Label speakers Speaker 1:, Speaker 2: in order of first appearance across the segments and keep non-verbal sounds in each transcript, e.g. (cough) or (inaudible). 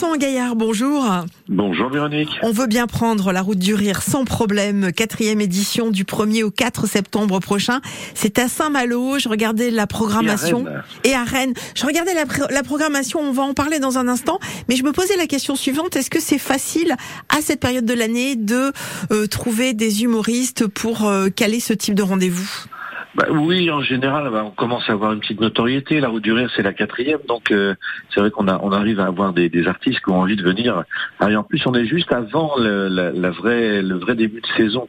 Speaker 1: Vincent Gaillard, bonjour.
Speaker 2: Bonjour Véronique.
Speaker 1: On veut bien prendre la route du rire sans problème. Quatrième édition du 1er au 4 septembre prochain. C'est à Saint-Malo. Je regardais la programmation.
Speaker 2: Et
Speaker 1: à Rennes. Je regardais la, programmation. On va en parler dans un instant. Mais je me posais la question suivante. Est-ce que c'est facile à cette période de l'année de euh, trouver des humoristes pour euh, caler ce type de rendez-vous?
Speaker 2: Bah, oui, en général, bah, on commence à avoir une petite notoriété. La Route du Rire, c'est la quatrième, donc euh, c'est vrai qu'on a, on arrive à avoir des, des, artistes qui ont envie de venir. Ah, et en plus, on est juste avant le, le vrai début de saison.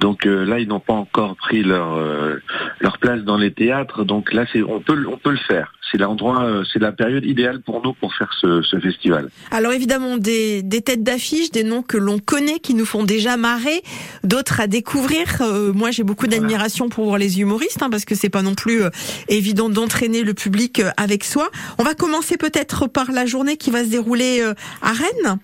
Speaker 2: Donc euh, là, ils n'ont pas encore pris leur euh, leur place dans les théâtres. Donc là, c'est on peut on peut le faire. C'est l'endroit, euh, c'est la période idéale pour nous pour faire ce, ce festival.
Speaker 1: Alors évidemment, des, des têtes d'affiche, des noms que l'on connaît, qui nous font déjà marrer, d'autres à découvrir. moi, j'ai beaucoup d'admiration pour les humoristes, hein, parce que c'est pas non plus évident d'entraîner le public avec soi. On va commencer peut-être par la journée qui va se dérouler à Rennes.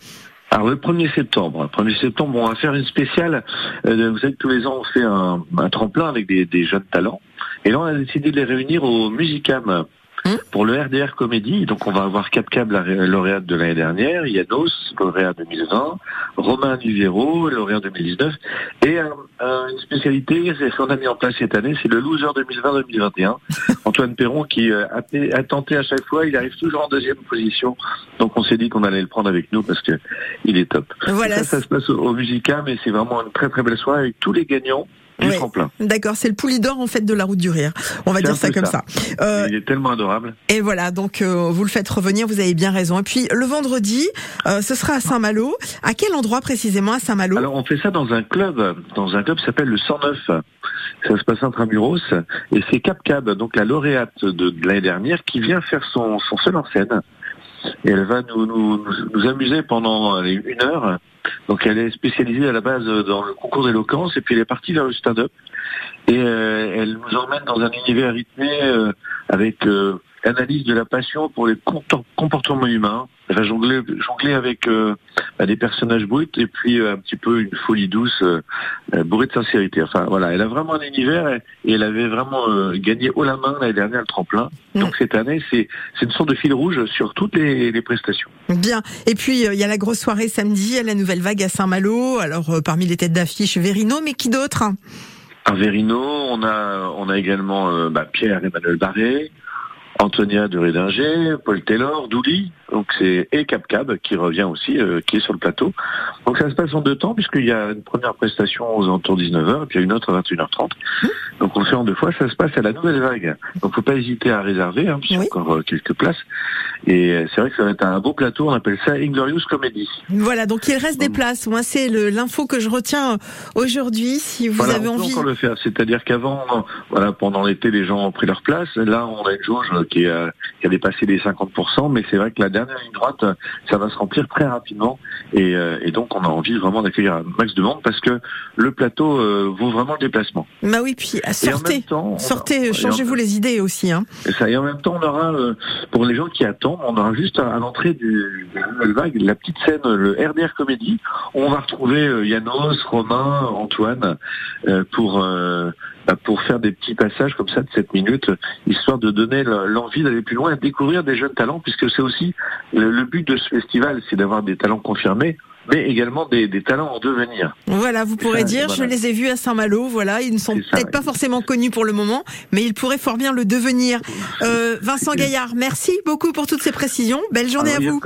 Speaker 2: Alors le 1er septembre, 1er septembre, on va faire une spéciale. Euh, vous savez que tous les ans on fait un, tremplin avec des, des, jeunes talents. Et là on a décidé de les réunir au Musicam Hein pour le RDR Comédie, donc on va avoir Cap Cab, la lauréate de l'année dernière, Yanos, lauréat 2020, Romain Nivero, lauréat 2019, et une spécialité qu'on a mis en place cette année, c'est le loser 2020-2021. (laughs) Antoine Perron qui euh, a, tenté à chaque fois, il arrive toujours en deuxième position, donc on s'est dit qu'on allait le prendre avec nous parce que il est top.
Speaker 1: Voilà.
Speaker 2: Ça, ça se passe au, au Musicam et c'est vraiment une très très belle soirée avec tous les gagnants
Speaker 1: D'accord, c'est le poulidor en fait de la route du rire. On va dire ça comme ça.
Speaker 2: Euh, il est tellement adorable.
Speaker 1: Et voilà, donc euh, vous le faites revenir, vous avez bien raison. Et puis le vendredi, euh, ce sera à Saint-Malo. À quel endroit précisément à Saint-Malo
Speaker 2: Alors on fait ça dans un club, dans un club qui s'appelle le 109. Ça se passe intramuros et c'est Cap Cab, donc la lauréate de, l'année dernière, qui vient faire son, son seul en scène. Et elle va nous, nous, nous amuser pendant une heure donc elle est spécialisée à la base dans le concours d'éloquence et puis elle est partie vers le stand-up. Et euh, elle nous emmène dans un univers rythmé euh, avec euh, analyse de la passion pour les comportements humains. Elle va jongler, avec euh, des personnages bruts et puis euh, un petit peu une folie douce, euh, bourrée de sincérité. Enfin voilà, elle a vraiment un univers et, elle avait vraiment gagné haut la main l'année dernière le tremplin. Mm. Donc cette année, c'est une sorte de fil rouge sur toutes les, les prestations.
Speaker 1: Bien. Et puis il y a la grosse soirée samedi, à la nouvelle vague à Saint-Malo. Alors parmi les têtes d'affiche, Verino, mais qui d'autre?
Speaker 2: Verino, on a on a également bah, Pierre Emmanuel Barré. Antonia de Rédinger, Paul Taylor, Douli, donc c'est et Cap Cab qui revient aussi, euh, qui est sur le plateau. Donc ça se passe en deux temps puisqu'il y a une première prestation aux alentours 19h et puis une autre à 21h30. Donc on le fait en deux fois. Ça se passe à la Nouvelle Vague. Donc faut pas hésiter à réserver, hein, puisqu'il y a encore euh, quelques places. Et euh, c'est vrai que ça va être un beau plateau. On appelle ça Inglorious Comedy.
Speaker 1: Voilà. Donc il reste des places. Moi c'est l'info que je retiens aujourd'hui. Si vous avez
Speaker 2: on
Speaker 1: envie.
Speaker 2: Peut encore le faire. C'est-à-dire qu'avant, voilà, pendant l'été, les gens ont pris leur place. Là, on a une jauge qui a, qui a dépassé les 50%, mais c'est vrai que la dernière ligne droite, ça va se remplir très rapidement. Et, euh, et donc on a envie vraiment d'accueillir un max de monde parce que le plateau euh, vaut vraiment le déplacement.
Speaker 1: Bah oui, puis sortez, sortez, changez-vous les idées aussi. Hein.
Speaker 2: Et ça, et en même temps, on aura, euh, pour les gens qui attendent, on aura juste à, l'entrée du, vague, la petite scène, le RDR Comédie, on va retrouver Yanos, Romain, Antoine, pour pour faire des petits passages comme ça de 7 minutes, histoire de donner l'envie d'aller plus loin et de découvrir des jeunes talents, puisque c'est aussi le but de ce festival, c'est d'avoir des talents confirmés mais également des, des, talents en devenir.
Speaker 1: Voilà, vous pourrez dire, je les ai vus à Saint-Malo, voilà, ils ne sont peut-être pas forcément connus pour le moment, mais ils pourraient fort bien le devenir. Euh, Vincent Gaillard, merci beaucoup pour toutes ces précisions. Belle journée à vous.